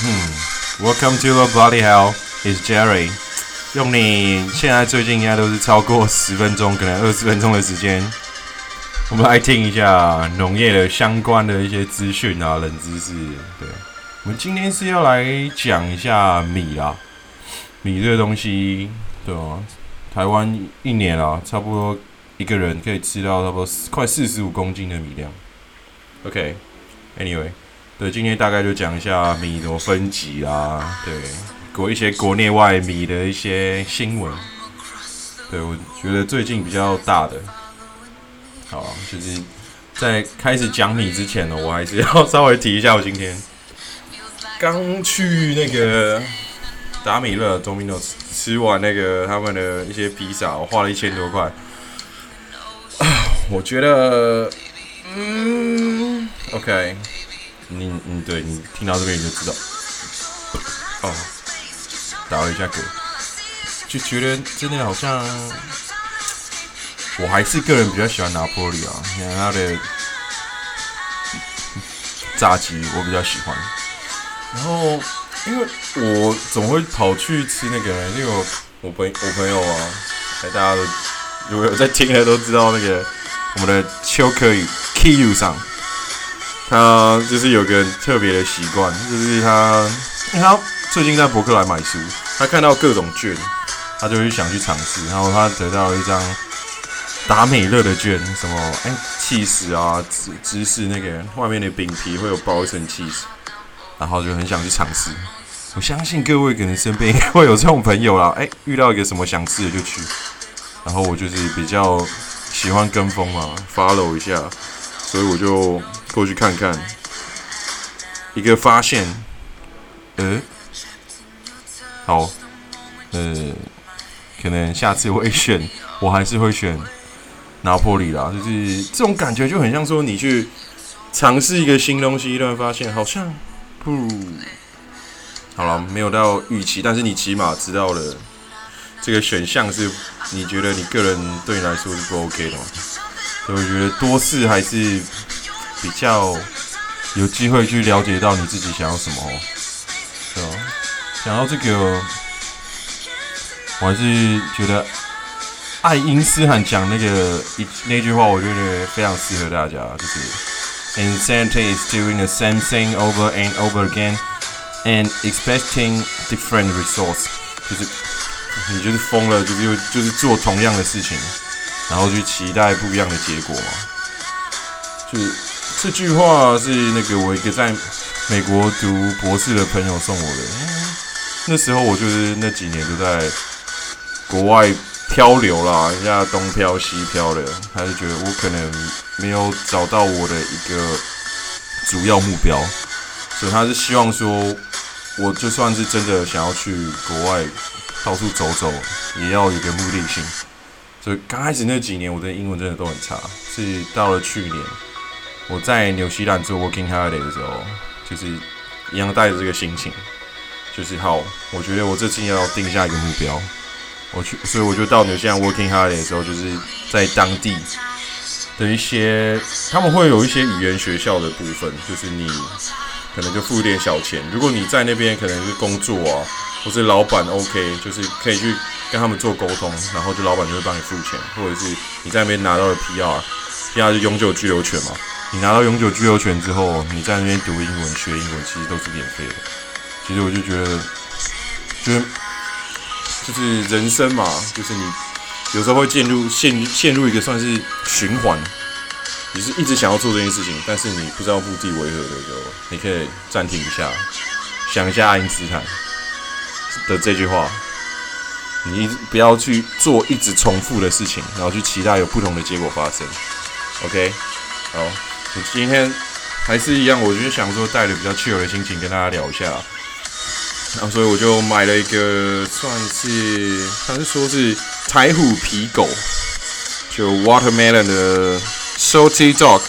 嗯，Welcome to the Bloody Hell is Jerry。用你现在最近应该都是超过十分钟，可能二十分钟的时间，我们来听一下农业的相关的一些资讯啊，冷知识。对，我们今天是要来讲一下米啊，米这个东西，对啊，台湾一年啊，差不多一个人可以吃到差不多快四十五公斤的米量。OK，Anyway。对，今天大概就讲一下米怎么分级啦，对，国一些国内外米的一些新闻。对我觉得最近比较大的，好，就是在开始讲米之前呢，我还是要稍微提一下，我今天刚去那个达米勒 Domino 吃完那个他们的一些披萨，我花了一千多块。我觉得，嗯，OK。你你对你听到这边你就知道，哦，打了一下嗝，就觉得真的好像，我还是个人比较喜欢拿破里啊，你看他的炸鸡我比较喜欢，然后因为我总会跑去吃那个？因为我我朋我朋友啊，大家都如果有在听的都知道那个我们的秋可以 K U 上。他就是有个特别的习惯，就是他，因为他最近在博客来买书，他看到各种券，他就会想去尝试，然后他得到一张达美乐的券，什么哎，气死啊，芝芝士那个外面的饼皮会有包一层气死，然后就很想去尝试。我相信各位可能身边会有这种朋友啦，哎，遇到一个什么想吃的就去，然后我就是比较喜欢跟风嘛，follow 一下，所以我就。过去看看，一个发现，呃，好，呃，可能下次会选，我还是会选拿破里啦。就是这种感觉就很像说，你去尝试一个新东西，突然发现好像不，好了，没有到预期，但是你起码知道了这个选项是你觉得你个人对你来说是不 OK 的嘛？所以我觉得多试还是。比较有机会去了解到你自己想要什么，对吧？讲到这个，我还是觉得爱因斯坦讲那个一那句话，我觉得非常适合大家，就是 “insanity is doing the same thing over and over again and expecting different results”，就是你就是疯了，就是就是做同样的事情，然后去期待不一样的结果嘛，就是。这句话是那个我一个在美国读博士的朋友送我的。那时候我就是那几年都在国外漂流啦，人家东漂西漂的，他就觉得我可能没有找到我的一个主要目标，所以他是希望说，我就算是真的想要去国外到处走走，也要有个目的性。所以刚开始那几年，我的英文真的都很差，是到了去年。我在纽西兰做 working holiday 的时候，就是一样带着这个心情，就是好，我觉得我这次要定下一个目标，我去，所以我就到纽西兰 working holiday 的时候，就是在当地的一些，他们会有一些语言学校的部分，就是你可能就付一点小钱，如果你在那边可能是工作啊，或是老板 OK，就是可以去跟他们做沟通，然后就老板就会帮你付钱，或者是你在那边拿到了 PR，PR 就永久居留权嘛。你拿到永久居留权之后，你在那边读英文、学英文，其实都是免费的。其实我就觉得，就是就是人生嘛，就是你有时候会陷入陷陷入一个算是循环，你是一直想要做这件事情，但是你不知道目的为何的时候，你可以暂停一下，想一下爱因斯坦的这句话：你不要去做一直重复的事情，然后去期待有不同的结果发生。OK，好。我今天还是一样，我就想说带着比较气油的心情跟大家聊一下，然后所以我就买了一个算是，他是说是台虎皮狗，就 watermelon 的 salty dog，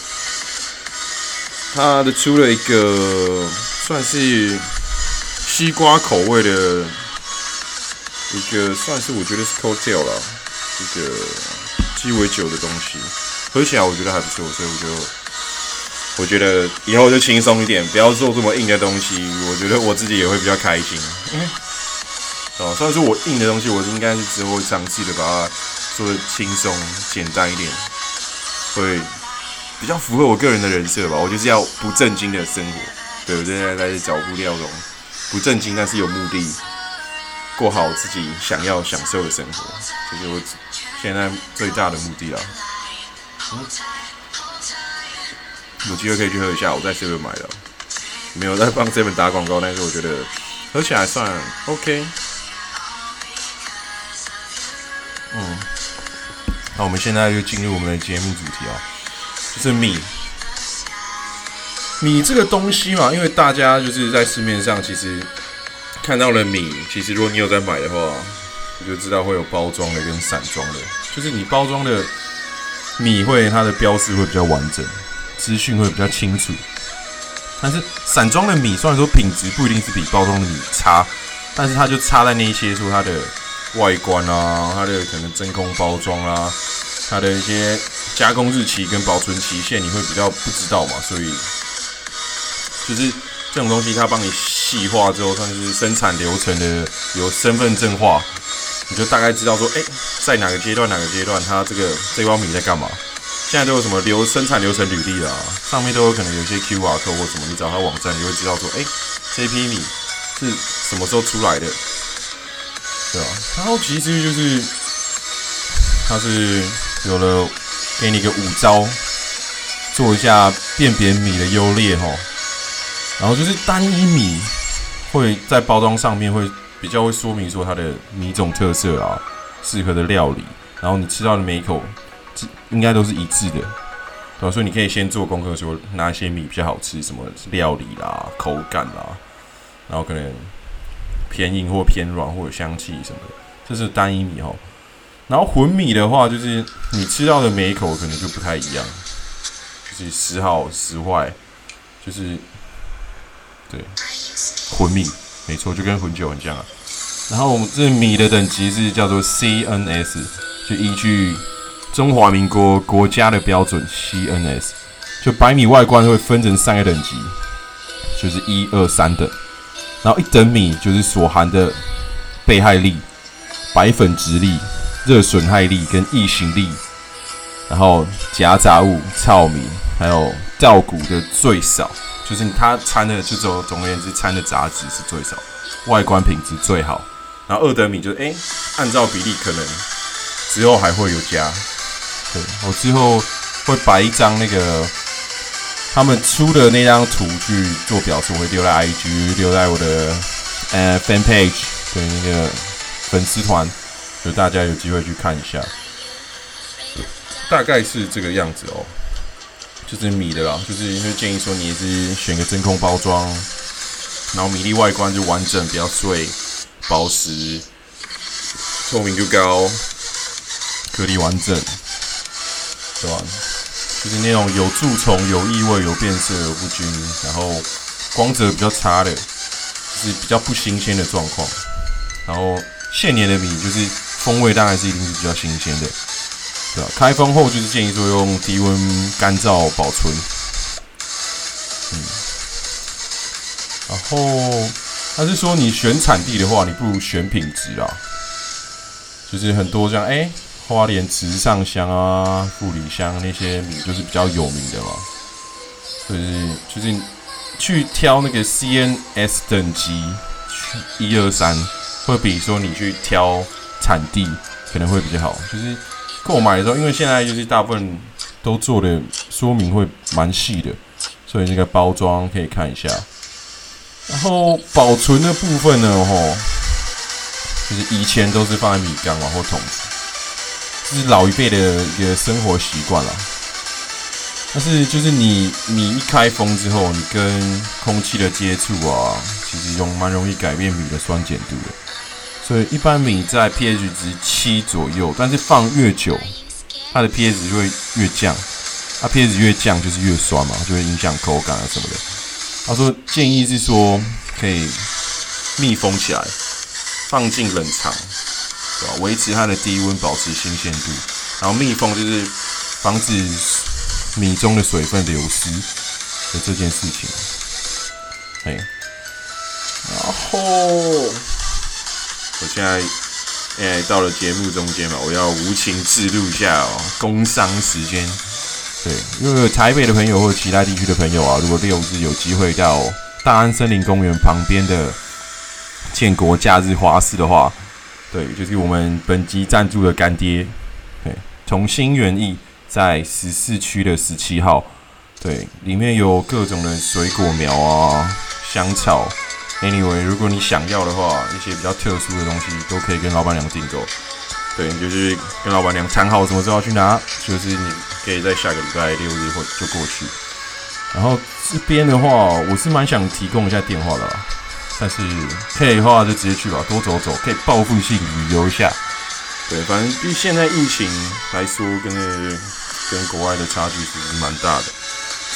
它的出了一个算是西瓜口味的一个，算是我觉得是 cocktail 了，一个鸡尾酒的东西，喝起来我觉得还不错，所以我就。我觉得以后就轻松一点，不要做这么硬的东西。我觉得我自己也会比较开心。因为哦，虽然说我硬的东西，我应该是之后尝试的把它做的轻松简单一点，会比较符合我个人的人设吧。我就是要不正经的生活，对我现在在找布料这种不正经但是有目的，过好自己想要享受的生活，这是我现在最大的目的了。有机会可以去喝一下，我在 seven 买的，没有在帮 seven 打广告，但是我觉得喝起来算 OK。嗯，那我们现在就进入我们的节目主题啊，就是米。米这个东西嘛，因为大家就是在市面上其实看到了米，其实如果你有在买的话，你就知道会有包装的跟散装的，就是你包装的米会它的标识会比较完整。资讯会比较清楚，但是散装的米虽然说品质不一定是比包装的米差，但是它就差在那一些说它的外观啊，它的可能真空包装啊，它的一些加工日期跟保存期限你会比较不知道嘛，所以就是这种东西它帮你细化之后，算是生产流程的有身份证化，你就大概知道说，哎，在哪个阶段哪个阶段它这个这包米在干嘛。现在都有什么流生产流程履历啦，上面都有可能有一些 QR code 或什么，你找他网站，你会知道说，哎，这批米是什么时候出来的，对吧？然后其实就是，它是有了给你个五招，做一下辨别米的优劣哈。然后就是单一米会在包装上面会比较会说明说它的米种特色啊，适合的料理，然后你吃到的每一口。应该都是一致的，对吧？所以你可以先做功课，说哪些米比较好吃，什么料理啦、口感啦，然后可能偏硬或偏软或者香气什么的，这是单一米哈。然后混米的话，就是你吃到的每一口可能就不太一样，就是时好时坏，就是对混米，没错，就跟混酒很像啊。然后我们这米的等级是叫做 CNS，就依据。中华民国国家的标准 CNS，就白米外观会分成三个等级，就是一二三等。然后一等米就是所含的被害力、白粉直力、热损害力跟异形力，然后夹杂物、糙米还有稻谷的最少，就是它掺的就总总而言之掺的杂质是最少，外观品质最好。然后二等米就是哎，按照比例可能之后还会有加。对我之后会摆一张那个他们出的那张图去做表示，我会留在 IG，留在我的呃 fan page，的那个粉丝团，就大家有机会去看一下。大概是这个样子哦，就是米的啦，就是因为建议说你也是选个真空包装，然后米粒外观就完整，比较碎，保湿，透明度高，颗粒完整。对吧？就是那种有蛀虫、有异味、有变色、有不均，然后光泽比较差的，是比较不新鲜的状况。然后现年的米就是风味当然是一定是比较新鲜的，对吧？开封后就是建议说用低温干燥保存。嗯，然后他是说你选产地的话，你不如选品质啊。就是很多这样哎。花莲池上香啊、富里香那些米就是比较有名的嘛，就是就是去挑那个 CNS 等级一二三，会比说你去挑产地可能会比较好。就是购买的时候，因为现在就是大部分都做的说明会蛮细的，所以那个包装可以看一下。然后保存的部分呢，吼，就是以前都是放在米缸啊或桶。是老一辈的一个生活习惯了，但是就是你米一开封之后，你跟空气的接触啊，其实用蛮容易改变米的酸碱度的。所以一般米在 pH 值七左右，但是放越久，它的 pH 值就会越降。它 pH 值越降就是越酸嘛，就会影响口感啊什么的。他说建议是说可以密封起来，放进冷藏。维持它的低温，保持新鲜度，然后密封就是防止米中的水分流失，的这件事情。哎，然后我现在哎到了节目中间嘛，我要无情自录一下哦，工商时间。对，因为台北的朋友或者其他地区的朋友啊，如果六日有机会到大安森林公园旁边的建国假日花市的话，对，就是我们本集赞助的干爹，对，同心园艺在十四区的十七号，对，里面有各种的水果苗啊。香草，anyway，如果你想要的话，一些比较特殊的东西都可以跟老板娘订购。对，你就是跟老板娘谈好什么时候要去拿，就是你可以在下个礼拜六日或就过去。然后这边的话，我是蛮想提供一下电话的，但是可以的话就直接去吧，多走走，可以报复性旅游一下。对，反正比现在疫情来说，跟那个跟国外的差距其实蛮大的，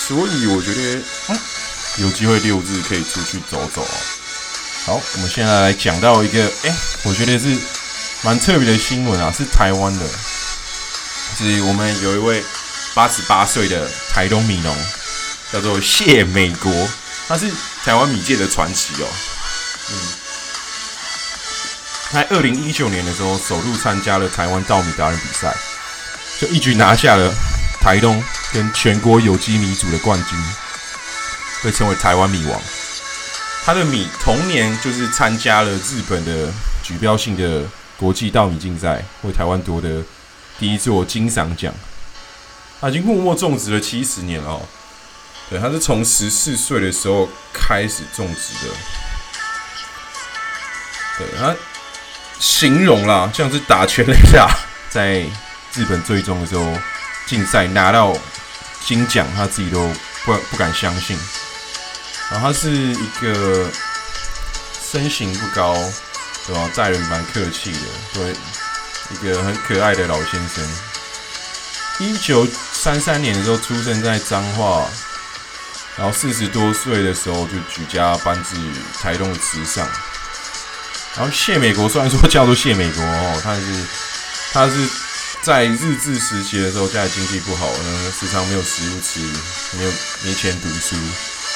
所以我觉得，嗯。有机会六日可以出去走走哦。好，我们现在来讲到一个，哎，我觉得是蛮特别的新闻啊，是台湾的，是我们有一位八十八岁的台东米农，叫做谢美国，他是台湾米界的传奇哦。嗯，在二零一九年的时候，首度参加了台湾稻米达人比赛，就一举拿下了台东跟全国有机米组的冠军。被称为台湾米王，他的米同年就是参加了日本的举标性的国际稻米竞赛，为台湾夺得第一座金赏奖。他已经默默种植了七十年了，对，他是从十四岁的时候开始种植的。对他形容啦，像是打全垒打，在日本最终的时候竞赛拿到金奖，他自己都不不敢相信。然后他是一个身形不高，对吧？待人蛮客气的，对，一个很可爱的老先生。一九三三年的时候出生在彰化，然后四十多岁的时候就举家搬至台东的池上。然后谢美国虽然说叫做谢美国哦，他是他是在日治时期的时候家里经济不好，呢时常没有食物吃，没有没钱读书。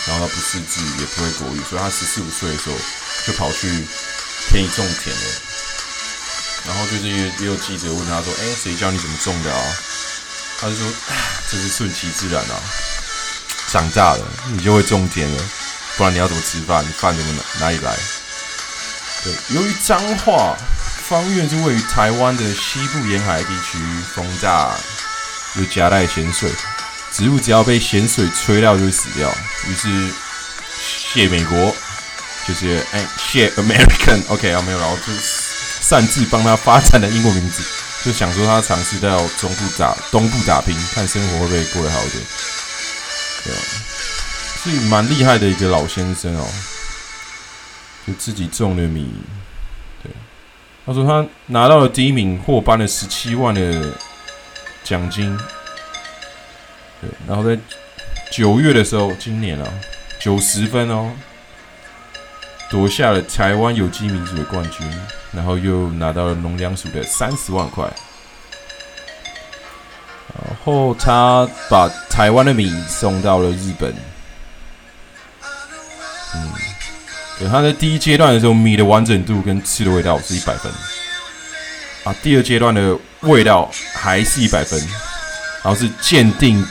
然后他不识字，也不会国语，所以他十四五岁的时候就跑去田里种田了。然后就是也有记者问他说：“哎，谁教你怎么种的啊？”他就说：“这是顺其自然啊，长大了你就会种田了，不然你要怎么吃饭？你饭怎么哪哪里来？”由于彰化方院是位于台湾的西部沿海地区，风大又夹带咸水。植物只要被咸水吹掉就会死掉，于是谢美国就是哎谢 American，OK 啊没有，然后就擅自帮他发展的英国名字，就想说他尝试到中部打东部打拼，看生活会不会过得好一点。对，是蛮厉害的一个老先生哦，就自己种的米。对，他说他拿到了第一名，获颁了十七万的奖金。对，然后在九月的时候，今年啊，九十分哦，夺下了台湾有机民主的冠军，然后又拿到了农粮署的三十万块，然后他把台湾的米送到了日本，嗯，对，他在第一阶段的时候，米的完整度跟吃的味道是一百分，啊，第二阶段的味道还是一百分，然后是鉴定。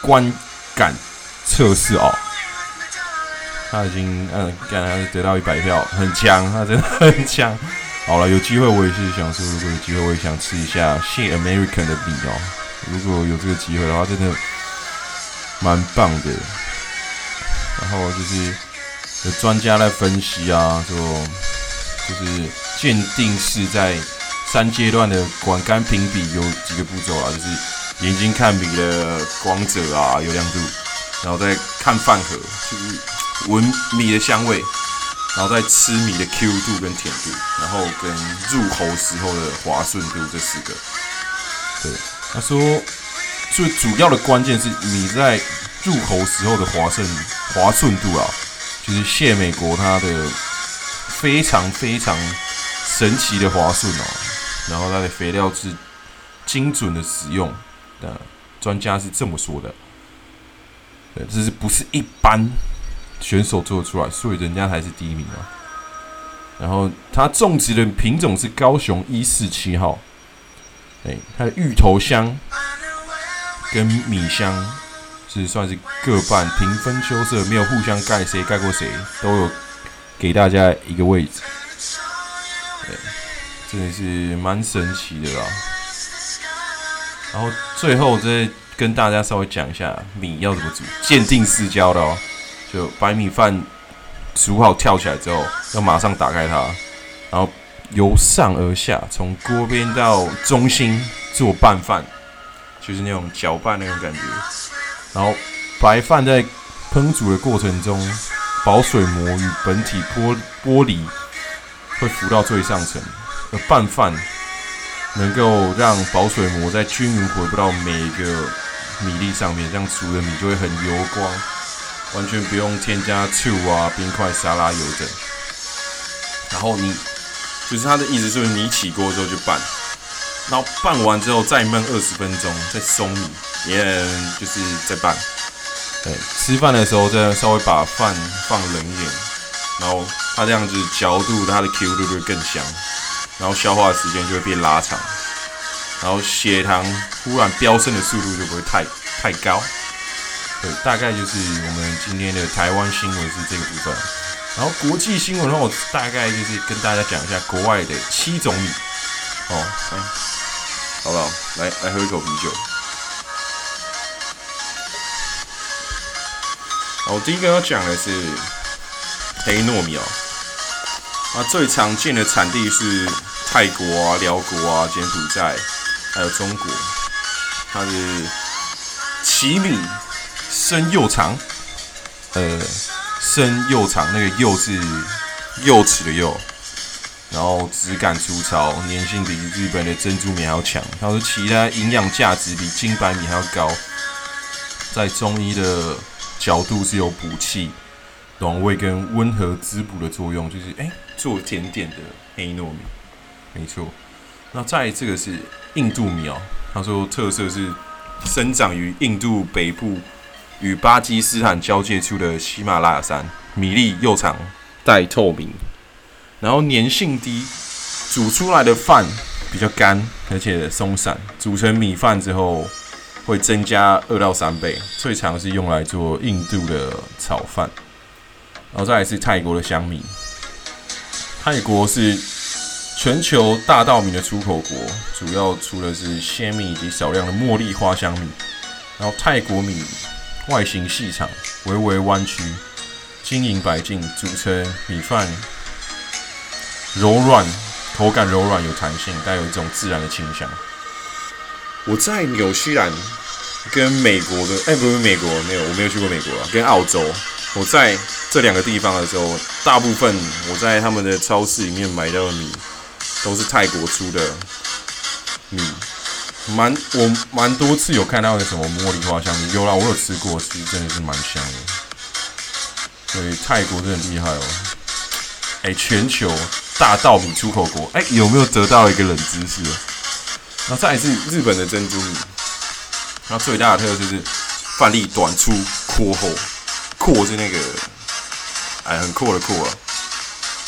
观感测试哦，他已经嗯，刚才得到一百票，很强，他真的很强。好了，有机会我也是想说，如果有机会，我也想吃一下谢 American 的米哦。如果有这个机会的话，真的蛮棒的。然后就是有专家来分析啊，说就是鉴定是在三阶段的管干评比有几个步骤啊，就是。眼睛看米的光泽啊，有亮度，然后再看饭盒，就是闻米的香味，然后再吃米的 Q 度跟甜度，然后跟入喉时候的滑顺度这四个。对，他说最主要的关键是米在入喉时候的滑顺滑顺度啊，就是谢美国它的非常非常神奇的滑顺哦，然后它的肥料是精准的使用。的专家是这么说的，对，这是不是一般选手做得出来？所以人家才是第一名啊。然后它种植的品种是高雄一四七号，哎，它的芋头香跟米香是算是各半平分秋色，没有互相盖，谁盖过谁都有给大家一个位置。对，真的是蛮神奇的啦。然后最后再跟大家稍微讲一下米要怎么煮，鉴定四焦的哦，就白米饭。煮好跳起来之后，要马上打开它，然后由上而下，从锅边到中心做拌饭，就是那种搅拌那种感觉。然后白饭在烹煮的过程中，保水膜与本体玻玻璃，会浮到最上层。而拌饭能够让保水膜在均匀回不到每一个米粒上面，这样煮的米就会很油光。完全不用添加醋啊、冰块、沙拉油等。然后你就是他的意思，就是你起锅之后就拌，然后拌完之后再焖二十分钟，再松米，也就是再拌。对，吃饭的时候再稍微把饭放冷一点，然后它这样子嚼度、它的 Q 度会更香，然后消化时间就会变拉长，然后血糖忽然飙升的速度就不会太太高。对，大概就是我们今天的台湾新闻是这个部分。然后国际新闻的话，我大概就是跟大家讲一下国外的七种米。哦，哎，好不好？来，来喝一口啤酒。我第一个要讲的是黑糯米哦。啊，最常见的产地是泰国啊、辽国啊、柬埔寨，还有中国。它是奇米。身又长，呃，身又长，那个又是幼齿的幼，然后质感粗糙，粘性比日本的珍珠米还要强。他说其他营养价值比金白米还要高，在中医的角度是有补气、暖胃跟温和滋补的作用，就是哎做甜点的黑糯米，没错。那再这个是印度米哦，他说特色是生长于印度北部。与巴基斯坦交界处的喜马拉雅山，米粒又长带透明，然后粘性低，煮出来的饭比较干而且松散，煮成米饭之后会增加二到三倍。最常是用来做印度的炒饭，然后再来是泰国的香米。泰国是全球大稻米的出口国，主要出的是鲜米以及少量的茉莉花香米，然后泰国米。外形细长，微微弯曲，晶莹白净，组成米饭柔软，口感柔软有弹性，带有一种自然的清香。我在纽西兰跟美国的，哎，不是美国，没有，我没有去过美国啊，跟澳洲。我在这两个地方的时候，大部分我在他们的超市里面买到的米，都是泰国出的米。蛮我蛮多次有看到那什么茉莉花香米，有啦，我有吃过，其实真的是蛮香的。所以泰国真的厉害哦。哎，全球大稻米出口国，哎，有没有得到一个冷知识？然后再是日本的珍珠米，然后最大的特色就是饭粒短粗阔厚，阔是那个哎很阔的阔啊，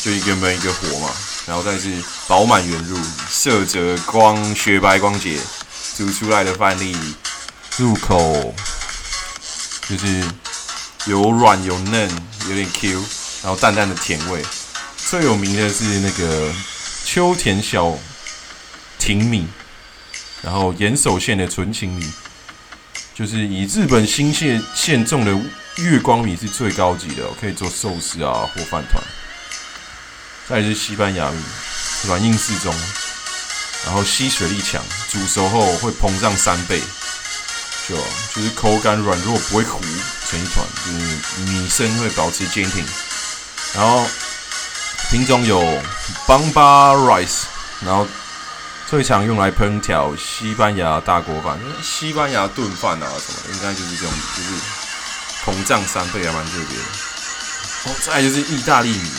就一个门一个火嘛，然后再是饱满圆润，色泽光雪白光洁。煮出来的饭粒入口就是有软有嫩，有点 Q，然后淡淡的甜味。最有名的是那个秋田小亭米，然后岩手县的纯情米，就是以日本新县县种的月光米是最高级的，可以做寿司啊或饭团。再是西班牙米，软硬适中。然后吸水力强，煮熟后会膨胀三倍，就就是口感软弱，不会糊成一团，就是米身会保持坚挺。然后品种有 Bamba Rice，然后最常用来烹调西班牙大锅饭，西班牙炖饭啊什么，应该就是这种，就是膨胀三倍还蛮特别的。哦，再就是意大利米，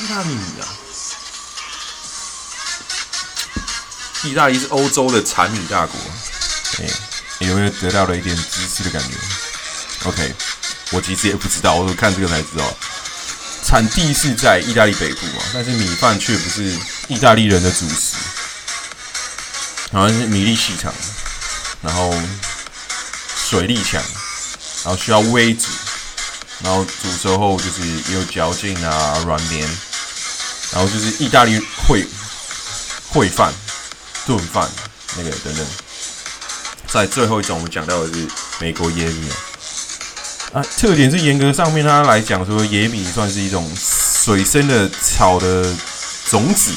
意大利米啊。意大利是欧洲的产米大国，哎，有没有得到了一点知识的感觉？OK，我其实也不知道，我看这个才知道。产地是在意大利北部嘛，但是米饭却不是意大利人的主食，好像是米粒细长，然后水力强，然后需要煨煮，然后煮熟后就是有嚼劲啊，软绵，然后就是意大利烩烩饭、炖饭那个等等。在最后一种，我们讲到的是美国椰米。啊，特点是严格上面它来讲说，野米算是一种水生的草的种子，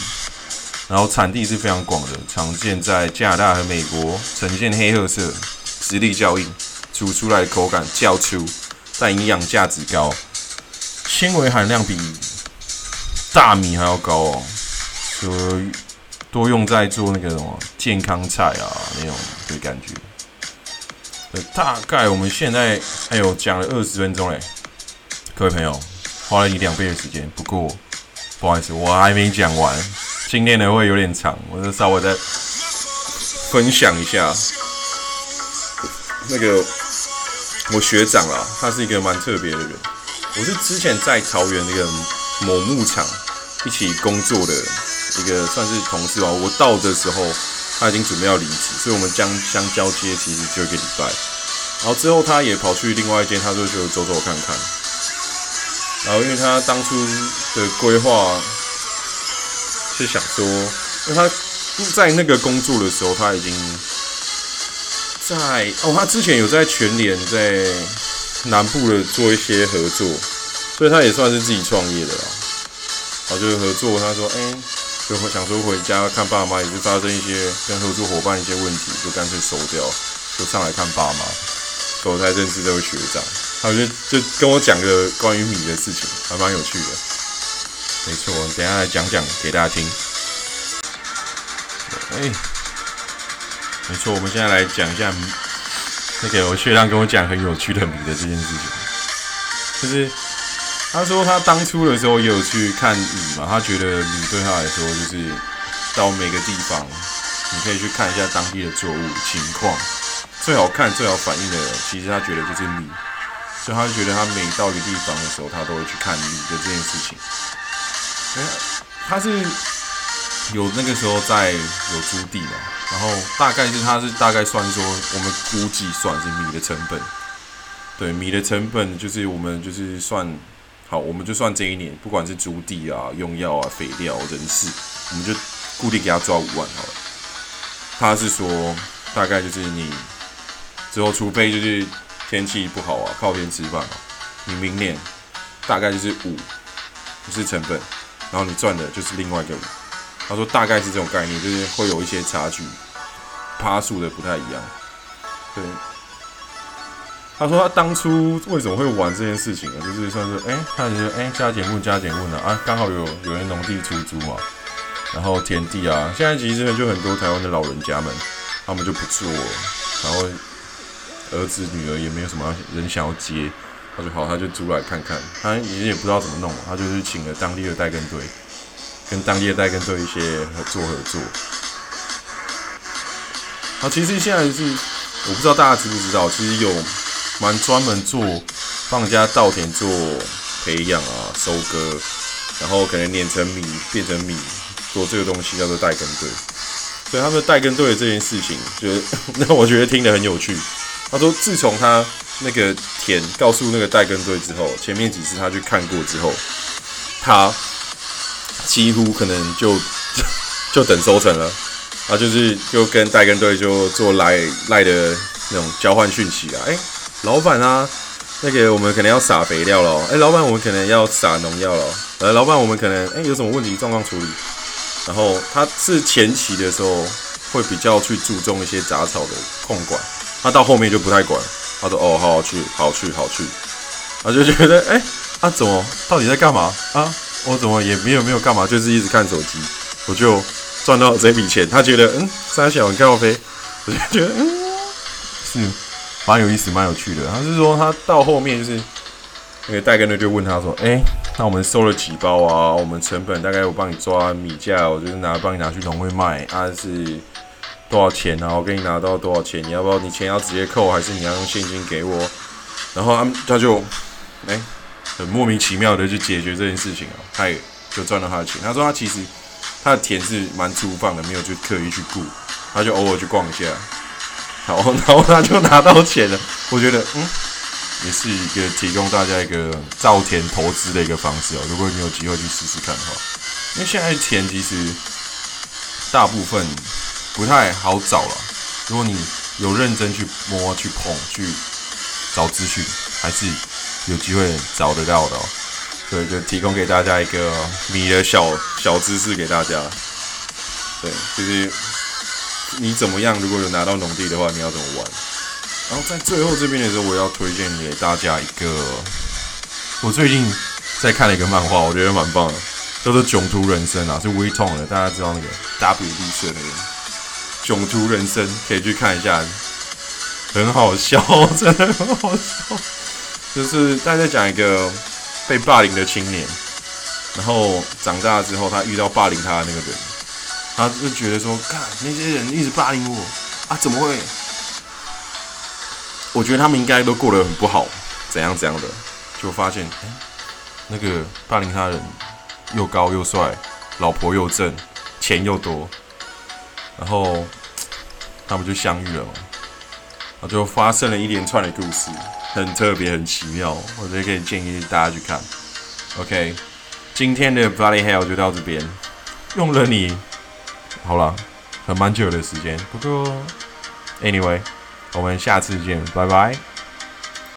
然后产地是非常广的，常见在加拿大和美国，呈现黑褐色，质地较硬，煮出来口感较粗，但营养价值高，纤维含量比大米还要高哦，所以多用在做那个什么健康菜啊那种的感觉。大概我们现在哎呦讲了二十分钟嘞，各位朋友花了你两倍的时间。不过不好意思，我还没讲完，今天呢会有点长，我就稍微再分享一下。那个我学长啊，他是一个蛮特别的人。我是之前在桃园那个某牧场一起工作的一个算是同事吧。我到的时候。他已经准备要离职，所以我们将相交接其实就一个礼拜。然后之后他也跑去另外一间，他就就走走看看。然后因为他当初的规划是想说，因为他在那个工作的时候，他已经在哦，他之前有在全联在南部的做一些合作，所以他也算是自己创业的啦。然后就是合作，他说，哎。就会想说回家看爸妈，也是发生一些跟合作伙伴一些问题，就干脆收掉，就上来看爸妈。所以我才认识这位学长，他就就跟我讲个关于米的事情，还蛮有趣的。没错，等下来讲讲给大家听。哎，没错，我们现在来讲一下那个我学长跟我讲很有趣的米的这件事情，就是。他说他当初的时候也有去看米嘛，他觉得米对他来说就是到每个地方，你可以去看一下当地的作物情况，最好看最好反应的，其实他觉得就是米，所以他就觉得他每到一个地方的时候，他都会去看米的这件事情。哎，他是有那个时候在有租地嘛，然后大概是他是大概算说，我们估计算是米的成本，对米的成本就是我们就是算。好，我们就算这一年，不管是租地啊、用药啊、肥料、人事，我们就固定给他抓五万好了。他是说，大概就是你之后，除非就是天气不好啊，靠天吃饭嘛，你明年大概就是五，不是成本，然后你赚的就是另外一个五。他说大概是这种概念，就是会有一些差距，趴数的不太一样，对。他说他当初为什么会玩这件事情啊？就是算是哎，他就说哎，加减问加减问了啊，刚好有有人农地出租嘛，然后田地啊，现在其实就很多台湾的老人家们，他们就不做，然后儿子女儿也没有什么人想要接，他说好，他就租来看看，他也也不知道怎么弄，他就是请了当地的代耕队，跟当地的代耕队一些合作合作。好，其实现在是我不知道大家知不知道，其实有。蛮专门做放家稻田做培养啊，收割，然后可能碾成米变成米，做这个东西叫做代耕队。所以他们代耕队的这件事情，就是那我觉得听得很有趣。他说，自从他那个田告诉那个代耕队之后，前面几次他去看过之后，他几乎可能就 就等收成了，他，就是就跟代耕队就做赖赖的那种交换讯息啊，哎。老板啊，那个我们可能要撒肥料了。哎，老板，我们可能要撒农药了。呃，老板，我们可能哎有什么问题状况处理。然后他是前期的时候会比较去注重一些杂草的控管，他到后面就不太管。他说哦，好好去，好去，好去。他就觉得哎，他怎么到底在干嘛啊？我怎么也没有没有干嘛，就是一直看手机，我就赚到这笔钱。他觉得嗯，三小很高飞，我就觉得嗯是。蛮有意思，蛮有趣的。他是说，他到后面就是那个代根的就问他说：“哎，那我们收了几包啊？我们成本大概我帮你抓米价，我就是拿帮你拿去农会卖，啊是多少钱啊？我给你拿到多少钱？你要不要？你钱要直接扣，还是你要用现金给我？然后他他就哎很莫名其妙的去解决这件事情啊，他也就赚了他的钱。他说他其实他的田是蛮粗放的，没有去刻意去顾，他就偶尔去逛一下，好，然后他就拿到钱了。我觉得嗯。也是一个提供大家一个造田投资的一个方式哦。如果你有机会去试试看的话，因为现在钱其实大部分不太好找了。如果你有认真去摸、去碰、去找资讯，还是有机会找得到的。所以就提供给大家一个米的小小知识给大家。对，就是你怎么样？如果有拿到农地的话，你要怎么玩？然后在最后这边的时候，我要推荐给大家一个，我最近在看了一个漫画，我觉得蛮棒的，叫做《囧途人生》啊，是微痛的，大家知道那个 W 绿色那个《囧途人生》，可以去看一下，很好笑，真的很好笑。就是大家讲一个被霸凌的青年，然后长大之后，他遇到霸凌他的那个人，他就觉得说，看那些人一直霸凌我啊，怎么会？我觉得他们应该都过得很不好，怎样怎样的，就发现，哎，那个霸凌他人又高又帅，老婆又正，钱又多，然后他们就相遇了，然后就发生了一连串的故事，很特别，很奇妙，我觉得可以建议大家去看。OK，今天的 Valley Hell 就到这边，用了你，好了，很蛮久的时间，不过，Anyway。我们下次见，拜拜。